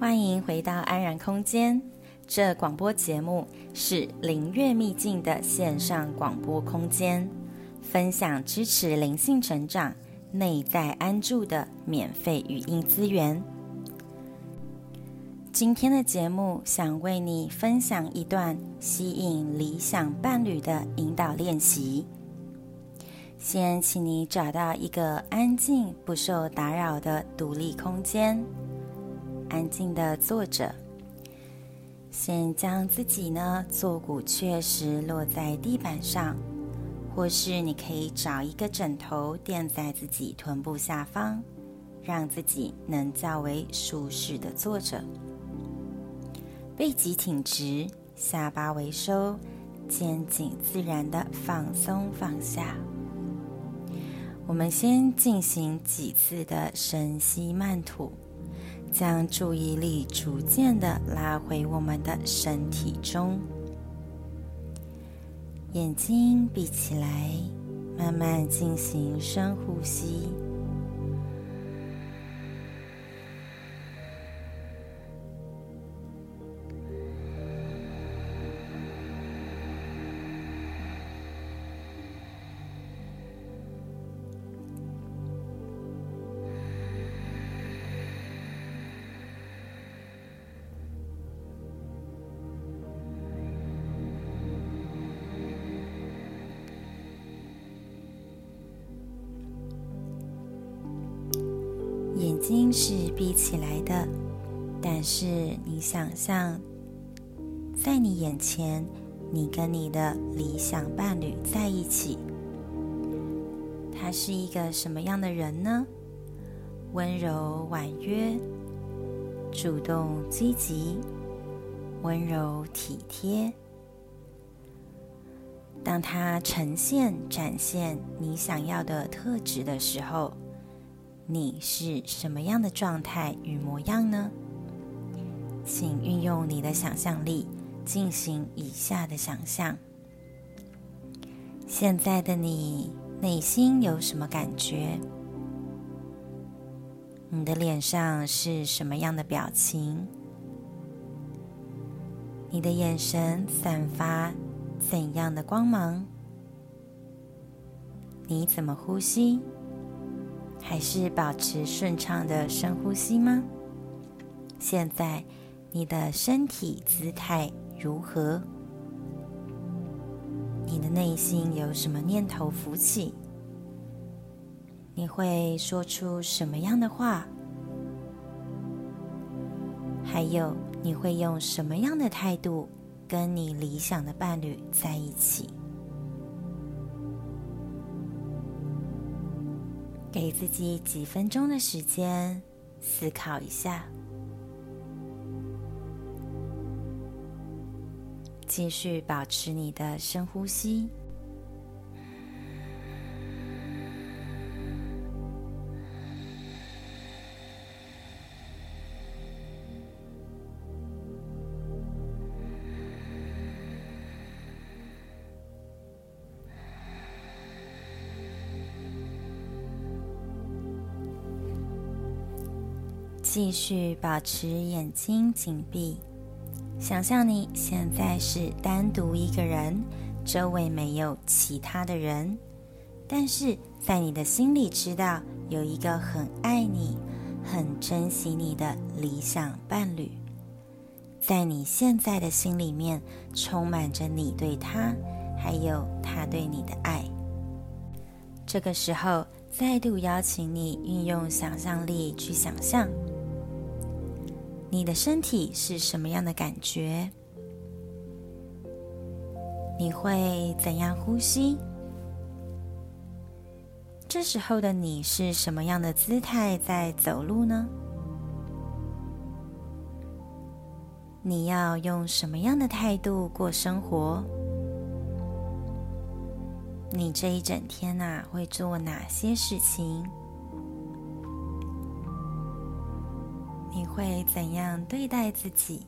欢迎回到安然空间。这广播节目是灵悦秘境的线上广播空间，分享支持灵性成长、内在安住的免费语音资源。今天的节目想为你分享一段吸引理想伴侣的引导练习。先请你找到一个安静、不受打扰的独立空间，安静地坐着。先将自己呢坐骨确实落在地板上，或是你可以找一个枕头垫在自己臀部下方，让自己能较为舒适的坐着。背脊挺直，下巴微收，肩颈自然的放松放下。我们先进行几次的深吸慢吐。将注意力逐渐的拉回我们的身体中，眼睛闭起来，慢慢进行深呼吸。睛是闭起来的，但是你想象，在你眼前，你跟你的理想伴侣在一起。他是一个什么样的人呢？温柔婉约，主动积极，温柔体贴。当他呈现、展现你想要的特质的时候，你是什么样的状态与模样呢？请运用你的想象力进行以下的想象。现在的你内心有什么感觉？你的脸上是什么样的表情？你的眼神散发怎样的光芒？你怎么呼吸？还是保持顺畅的深呼吸吗？现在你的身体姿态如何？你的内心有什么念头浮起？你会说出什么样的话？还有，你会用什么样的态度跟你理想的伴侣在一起？给自己几分钟的时间思考一下，继续保持你的深呼吸。继续保持眼睛紧闭，想象你现在是单独一个人，周围没有其他的人，但是在你的心里知道有一个很爱你、很珍惜你的理想伴侣，在你现在的心里面充满着你对他，还有他对你的爱。这个时候，再度邀请你运用想象力去想象，你的身体是什么样的感觉？你会怎样呼吸？这时候的你是什么样的姿态在走路呢？你要用什么样的态度过生活？你这一整天呐、啊，会做哪些事情？会怎样对待自己？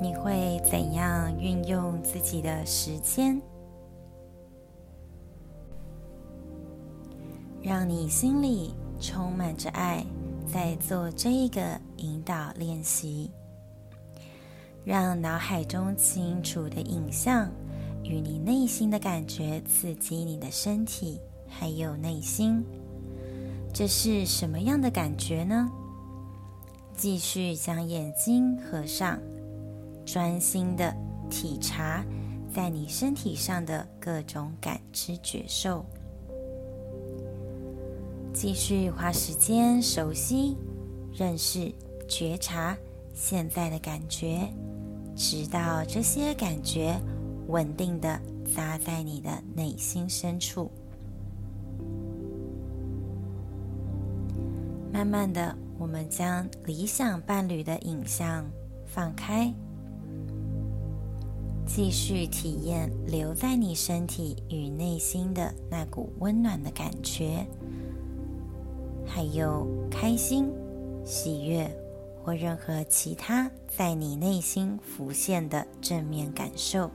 你会怎样运用自己的时间？让你心里充满着爱，在做这个引导练习，让脑海中清楚的影像与你内心的感觉刺激你的身体还有内心。这是什么样的感觉呢？继续将眼睛合上，专心的体察在你身体上的各种感知觉受。继续花时间熟悉、认识、觉察现在的感觉，直到这些感觉稳定的扎在你的内心深处。慢慢的，我们将理想伴侣的影像放开，继续体验留在你身体与内心的那股温暖的感觉。还有开心、喜悦或任何其他在你内心浮现的正面感受，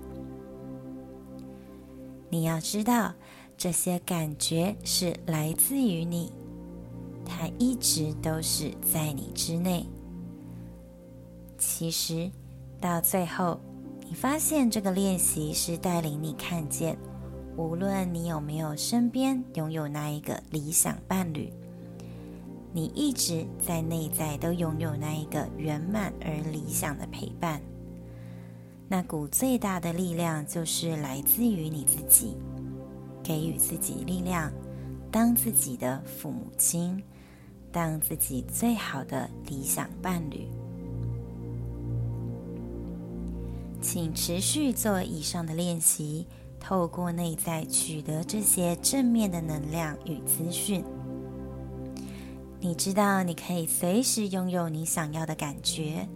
你要知道，这些感觉是来自于你，它一直都是在你之内。其实，到最后，你发现这个练习是带领你看见，无论你有没有身边拥有那一个理想伴侣。你一直在内在都拥有那一个圆满而理想的陪伴，那股最大的力量就是来自于你自己，给予自己力量，当自己的父母亲，当自己最好的理想伴侣。请持续做以上的练习，透过内在取得这些正面的能量与资讯。你知道，你可以随时拥有你想要的感觉，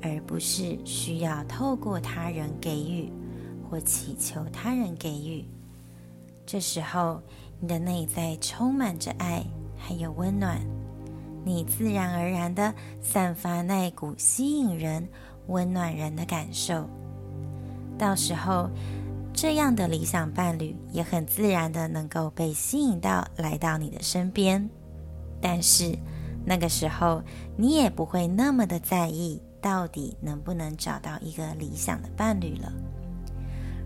而不是需要透过他人给予或祈求他人给予。这时候，你的内在充满着爱，还有温暖，你自然而然地散发那股吸引人、温暖人的感受。到时候，这样的理想伴侣也很自然地能够被吸引到，来到你的身边。但是那个时候，你也不会那么的在意到底能不能找到一个理想的伴侣了。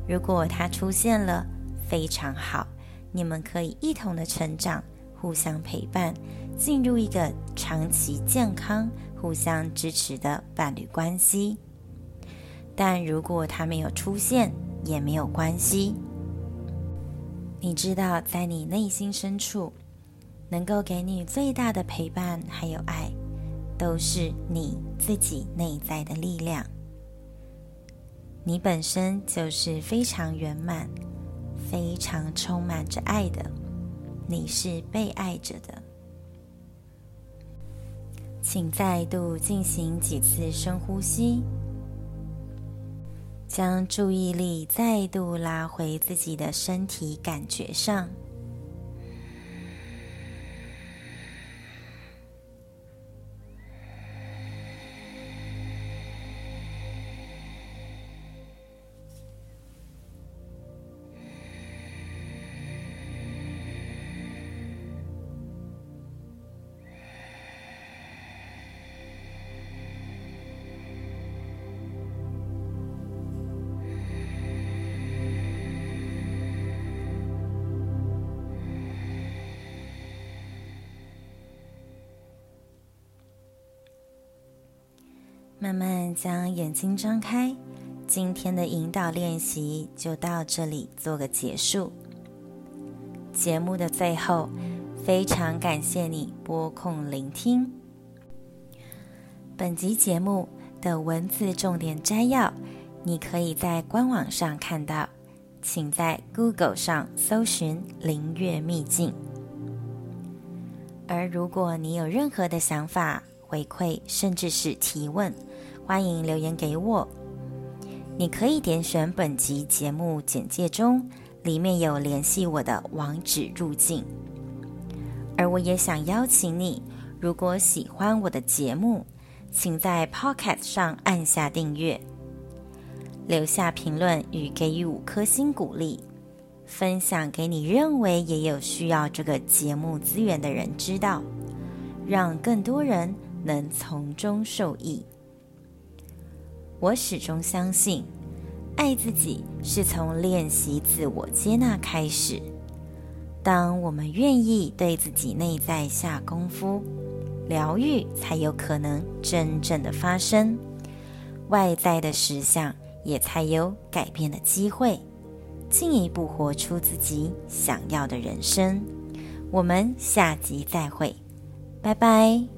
如果他出现了，非常好，你们可以一同的成长，互相陪伴，进入一个长期健康、互相支持的伴侣关系。但如果他没有出现，也没有关系。你知道，在你内心深处。能够给你最大的陪伴还有爱，都是你自己内在的力量。你本身就是非常圆满、非常充满着爱的，你是被爱着的。请再度进行几次深呼吸，将注意力再度拉回自己的身体感觉上。慢慢将眼睛张开。今天的引导练习就到这里做个结束。节目的最后，非常感谢你拨空聆听。本集节目的文字重点摘要，你可以在官网上看到，请在 Google 上搜寻“灵悦秘境”。而如果你有任何的想法、回馈，甚至是提问，欢迎留言给我。你可以点选本集节目简介中，里面有联系我的网址入境。而我也想邀请你，如果喜欢我的节目，请在 Podcast 上按下订阅，留下评论与给予五颗星鼓励。分享给你认为也有需要这个节目资源的人知道，让更多人能从中受益。我始终相信，爱自己是从练习自我接纳开始。当我们愿意对自己内在下功夫，疗愈才有可能真正的发生，外在的实相也才有改变的机会。进一步活出自己想要的人生。我们下集再会，拜拜。